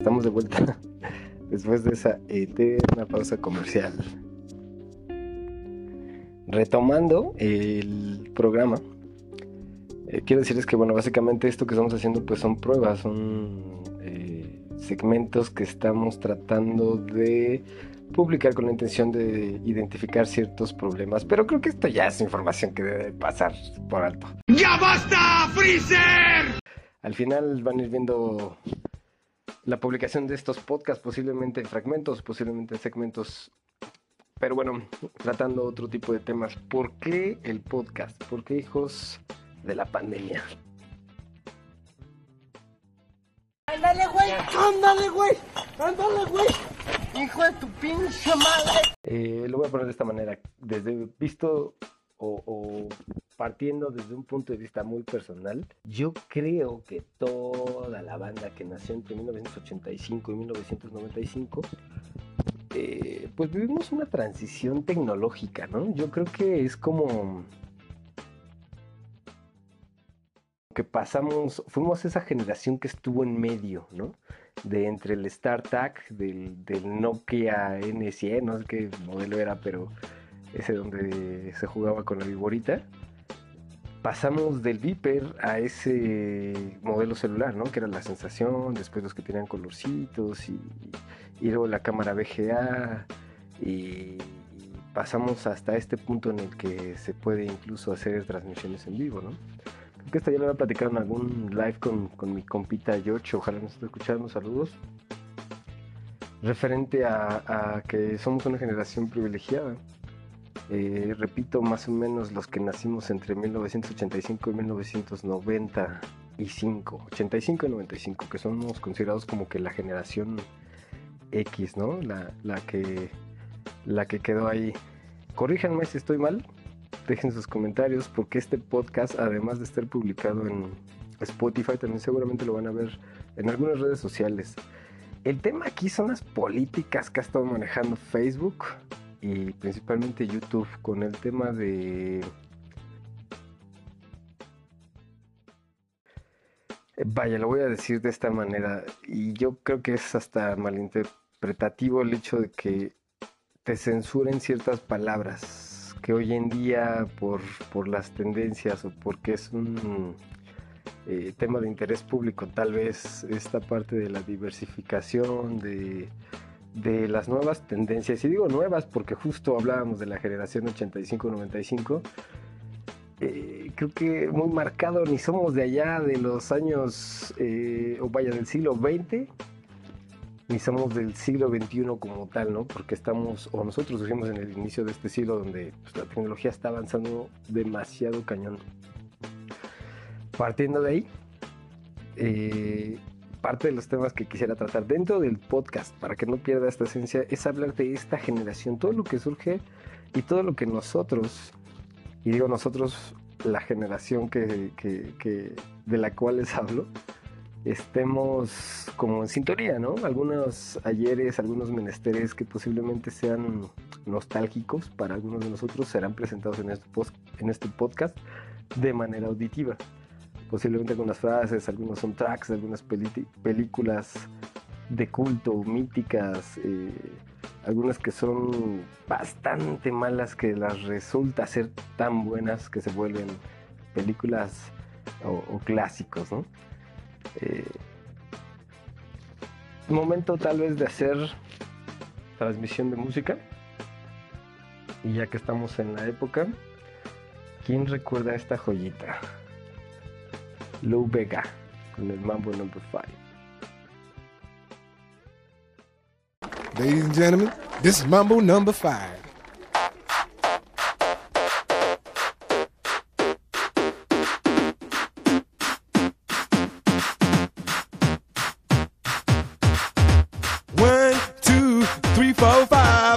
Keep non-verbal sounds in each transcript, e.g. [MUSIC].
Estamos de vuelta [LAUGHS] después de esa eterna pausa comercial. Retomando el programa, eh, quiero decirles que, bueno, básicamente esto que estamos haciendo pues son pruebas, son eh, segmentos que estamos tratando de publicar con la intención de identificar ciertos problemas, pero creo que esto ya es información que debe pasar por alto. ¡Ya basta, Freezer! Al final van a ir viendo la publicación de estos podcasts, posiblemente en fragmentos, posiblemente en segmentos. Pero bueno, tratando otro tipo de temas. ¿Por qué el podcast? ¿Por qué hijos de la pandemia? Ándale, güey, ándale, güey, ándale, güey. Hijo de tu pinche madre. Eh, lo voy a poner de esta manera. Desde visto o, o partiendo desde un punto de vista muy personal, yo creo que toda la banda que nació entre 1985 y 1995, eh, pues vivimos una transición tecnológica, ¿no? Yo creo que es como que pasamos, fuimos esa generación que estuvo en medio, ¿no? De entre el StarTAC, del, del Nokia N100, no sé qué modelo era, pero ese donde se jugaba con la viborita pasamos del Viper a ese modelo celular, ¿no? Que era la sensación, después los que tenían colorcitos y, luego la cámara VGA y, pasamos hasta este punto en el que se puede incluso hacer transmisiones en vivo, ¿no? Creo que esta ya lo voy a platicar en algún live con, con mi compita George, ojalá nos esté escuchando, saludos. Referente a que somos una generación privilegiada eh, repito, más o menos los que nacimos entre 1985 y 1995, 85 y 95, que somos considerados como que la generación X, ¿no? La, la, que, la que quedó ahí. Corríjanme si estoy mal, dejen sus comentarios, porque este podcast, además de estar publicado en Spotify, también seguramente lo van a ver en algunas redes sociales. El tema aquí son las políticas que ha estado manejando Facebook y principalmente YouTube con el tema de... Vaya, lo voy a decir de esta manera y yo creo que es hasta malinterpretativo el hecho de que te censuren ciertas palabras que hoy en día por, por las tendencias o porque es un eh, tema de interés público, tal vez esta parte de la diversificación, de de las nuevas tendencias, y digo nuevas porque justo hablábamos de la generación 85-95, eh, creo que muy marcado, ni somos de allá de los años, eh, o vaya, del siglo XX, ni somos del siglo XXI como tal, ¿no? Porque estamos, o nosotros surgimos en el inicio de este siglo donde pues, la tecnología está avanzando demasiado cañón. Partiendo de ahí, eh, parte de los temas que quisiera tratar dentro del podcast, para que no pierda esta esencia, es hablar de esta generación, todo lo que surge y todo lo que nosotros, y digo nosotros, la generación que, de la cual les hablo, estemos como en sintonía, ¿no? Algunos ayeres, algunos menesteres que posiblemente sean nostálgicos para algunos de nosotros serán presentados en este, en este podcast de manera auditiva posiblemente algunas frases, algunos soundtracks, algunas películas de culto, míticas, eh, algunas que son bastante malas que las resulta ser tan buenas que se vuelven películas o, clásicos, ¿no? Eh, momento tal vez de hacer transmisión de música. Y ya que estamos en la época, ¿quién recuerda esta joyita? Lou Vega con el Number 5. Ladies and gentlemen, this is Mambo Number 5.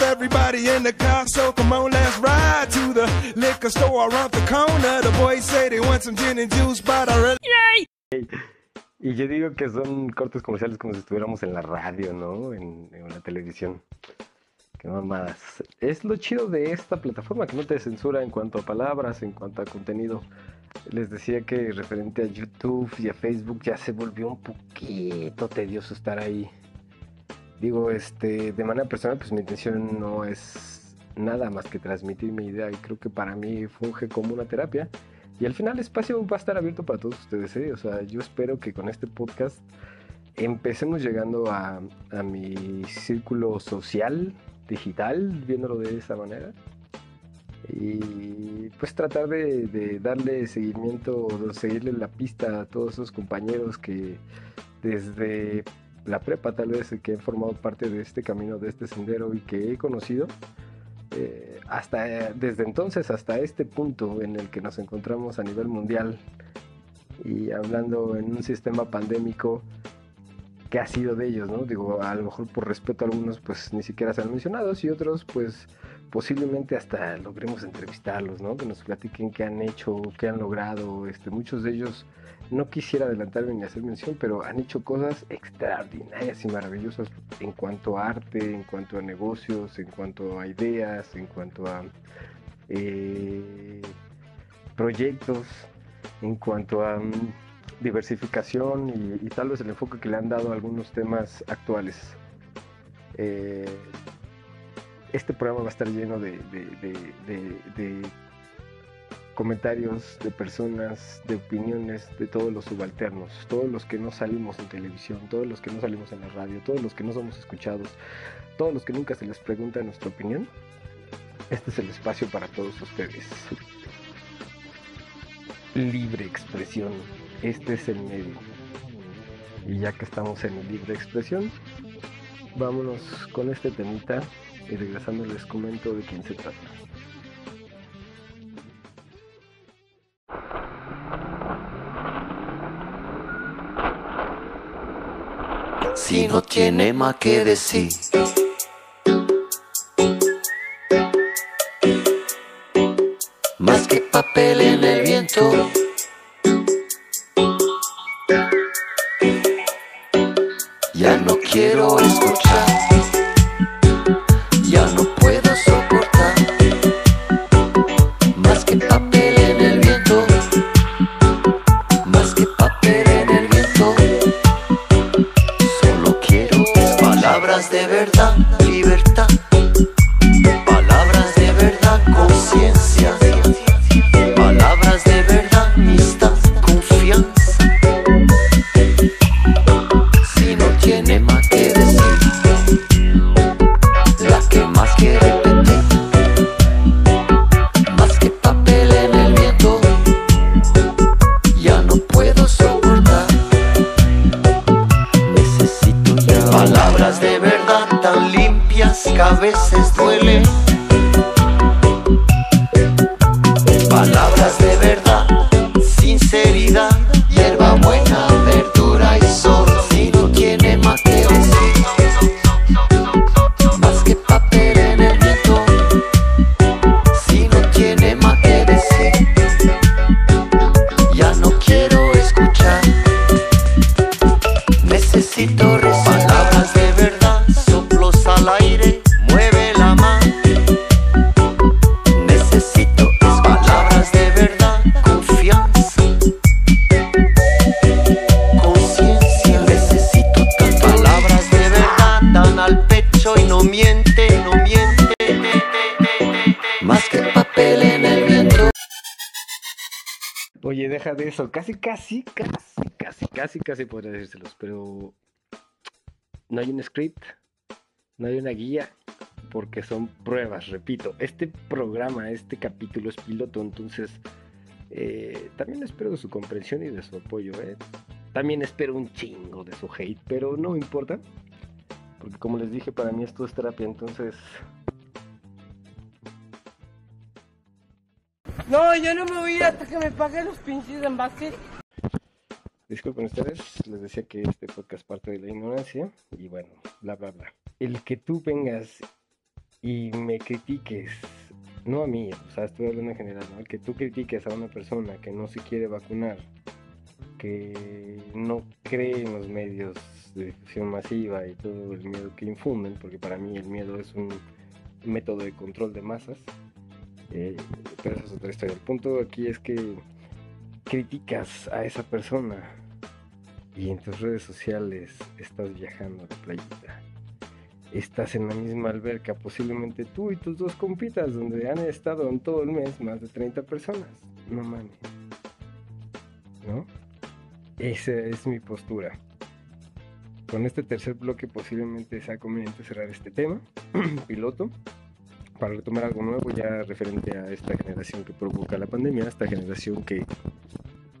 Everybody in the car, so come on, let's ride to the liquor store around the corner. They want some gin and juice, but I really Y yo digo que son cortes comerciales como si estuviéramos en la radio, ¿no? En, la televisión. Qué mamadas. Es lo chido de esta plataforma, que no te censura en cuanto a palabras, en cuanto a contenido. Les decía que referente a YouTube y a Facebook ya se volvió un poquito tedioso estar ahí Digo, este, de manera personal, pues mi intención no es nada más que transmitir mi idea y creo que para mí funge como una terapia. Y al final el espacio va a estar abierto para todos ustedes, ¿eh? O sea, yo espero que con este podcast empecemos llegando a, mi círculo social, digital, viéndolo de esa manera. Y pues tratar de, de darle seguimiento, de seguirle la pista a todos esos compañeros que desde la prepa tal vez que han formado parte de este camino, de este sendero y que he conocido, eh, hasta desde entonces hasta este punto en el que nos encontramos a nivel mundial y hablando en un sistema pandémico que ha sido de ellos, ¿no? Digo, a lo mejor por respeto algunos pues ni siquiera se han mencionado y otros pues posiblemente hasta logremos entrevistarlos, ¿no? Que nos platiquen qué han hecho, qué han logrado, este, muchos de ellos no quisiera adelantarme ni hacer mención, pero han hecho cosas extraordinarias y maravillosas en cuanto a arte, en cuanto a negocios, en cuanto a ideas, en cuanto a eh, proyectos, en cuanto a mm, diversificación y, tal vez el enfoque que le han dado a algunos temas actuales. Eh, este programa va a estar lleno de comentarios de personas, de opiniones de todos los subalternos, todos los que no salimos en televisión, todos los que no salimos en la radio, todos los que no somos escuchados, todos los que nunca se les pregunta nuestra opinión. Este es el espacio para todos ustedes. Libre expresión, este es el medio. Y ya que estamos en libre expresión, vámonos con este temita y regresando les comento de quién se trata. si no tiene más que decir. Más que papel en el viento. Ya no quiero escuchar. De eso. Casi, casi, casi, casi, casi, casi podría decírselos. Pero no hay un script, no hay una guía, porque son pruebas, repito. Este programa, este capítulo es piloto, entonces eh, también espero de su comprensión y de su apoyo. ¿eh? También espero un chingo de su hate, pero no importa. Porque como les dije, para mí esto es terapia, entonces No, yo no me voy a ir hasta que me paguen los pinches envases. Disculpen ustedes, les decía que este podcast parte de la ignorancia y bueno, bla bla bla. El que tú vengas y me critiques, no a mí, o sea, estoy hablando en general, ¿no? El que tú critiques a una persona que no se quiere vacunar, que no cree en los medios de difusión masiva y todo el miedo que infunden, porque para mí el miedo es un método de control de masas, eh, pero esa es otra historia. El punto aquí es que criticas a esa persona y en tus redes sociales estás viajando a la playita. estás en la misma alberca, posiblemente tú y tus dos compitas, donde han estado en todo el mes más de 30 personas. No mames. ¿No? Esa es mi postura. Con este tercer bloque posiblemente sea conveniente cerrar este tema, [CLEARS THROAT] piloto, para retomar algo nuevo ya referente a esta generación que provoca la pandemia, esta generación que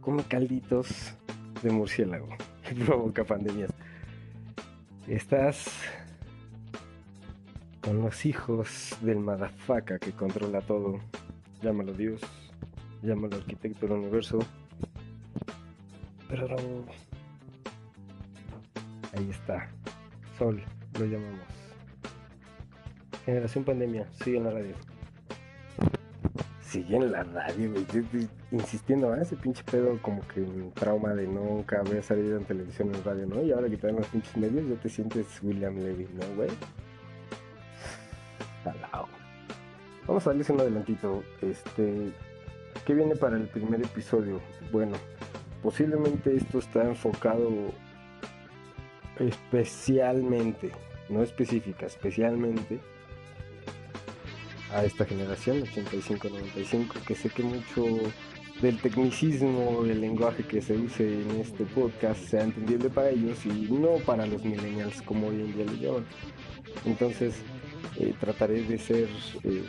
come calditos de murciélago, que [LAUGHS] provoca pandemias. Estás con los hijos del madafaca que controla todo. Llámalo Dios, llámalo arquitecto del universo. Pero. Ahí está. Sol, lo llamamos. Generación Pandemia, sigue en la radio. Sigue en la radio, güey. Yo Insistiendo, ¿eh? ese pinche pedo como que un trauma de nunca haber salido en televisión en radio, ¿no? Y ahora que te dan los pinches medios, ya te sientes William Levy, ¿no, güey? Salao. Vamos a darles un adelantito. Este. ¿Qué viene para el primer episodio? Bueno, posiblemente esto está enfocado especialmente, no específica, especialmente a esta generación 85-95, que sé que mucho del tecnicismo del lenguaje que se use en este podcast sea entendible para ellos y no para los millennials como hoy en día le llaman. Entonces eh, trataré de ser eh,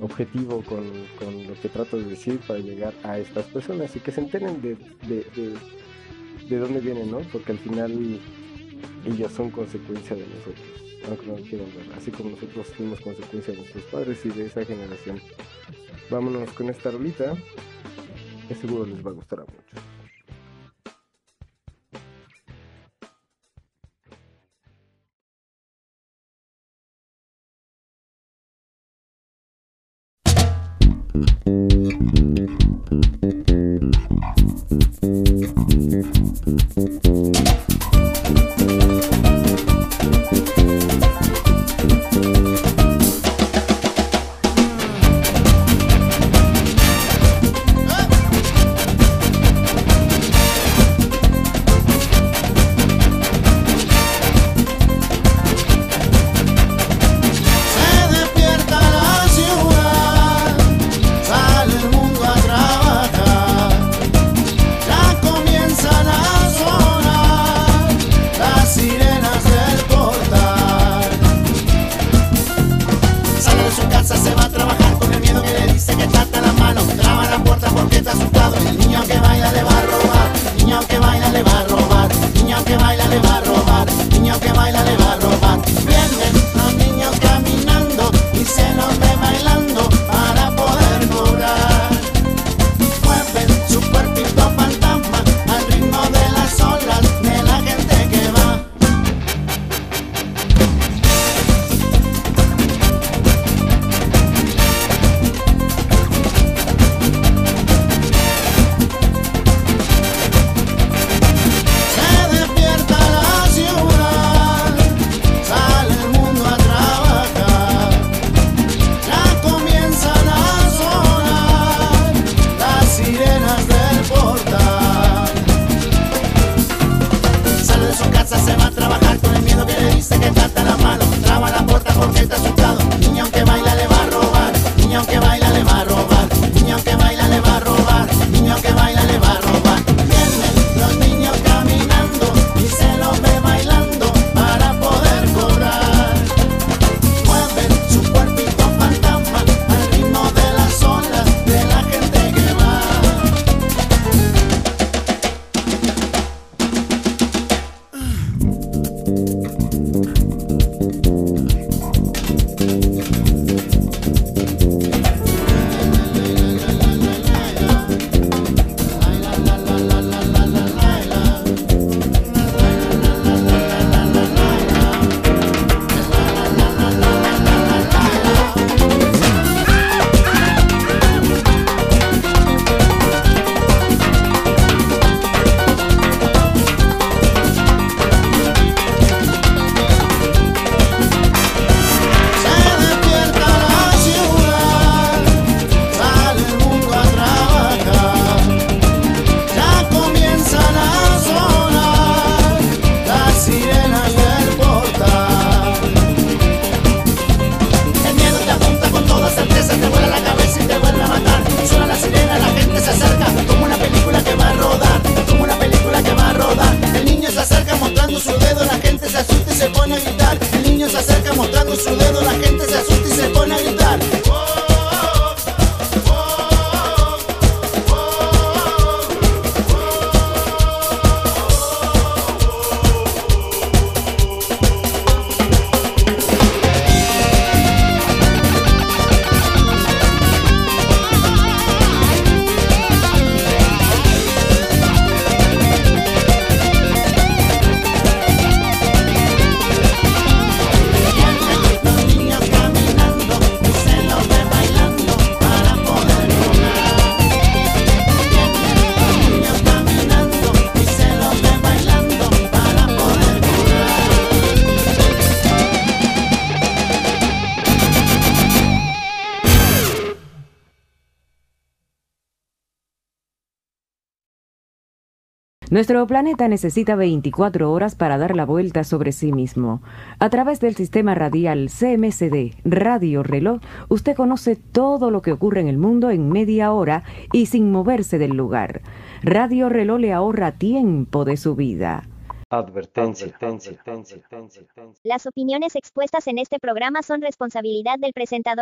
objetivo con, con, lo que trato de decir para llegar a estas personas y que se enteren de, de, de, de dónde vienen, ¿no? Porque al final ellos son consecuencia de nosotros aunque no lo quieran ver, así como nosotros fuimos consecuencia de nuestros padres y de esa generación. Vámonos con esta rolita, que seguro les va a gustar a muchos. Nuestro planeta necesita 24 horas para dar la vuelta sobre sí mismo. A través del sistema radial CMCD Radio Reloj, usted conoce todo lo que ocurre en el mundo en media hora y sin moverse del lugar. Radio Reloj le ahorra tiempo de su vida. Advertencia. Las opiniones expuestas en este programa son responsabilidad del presentador.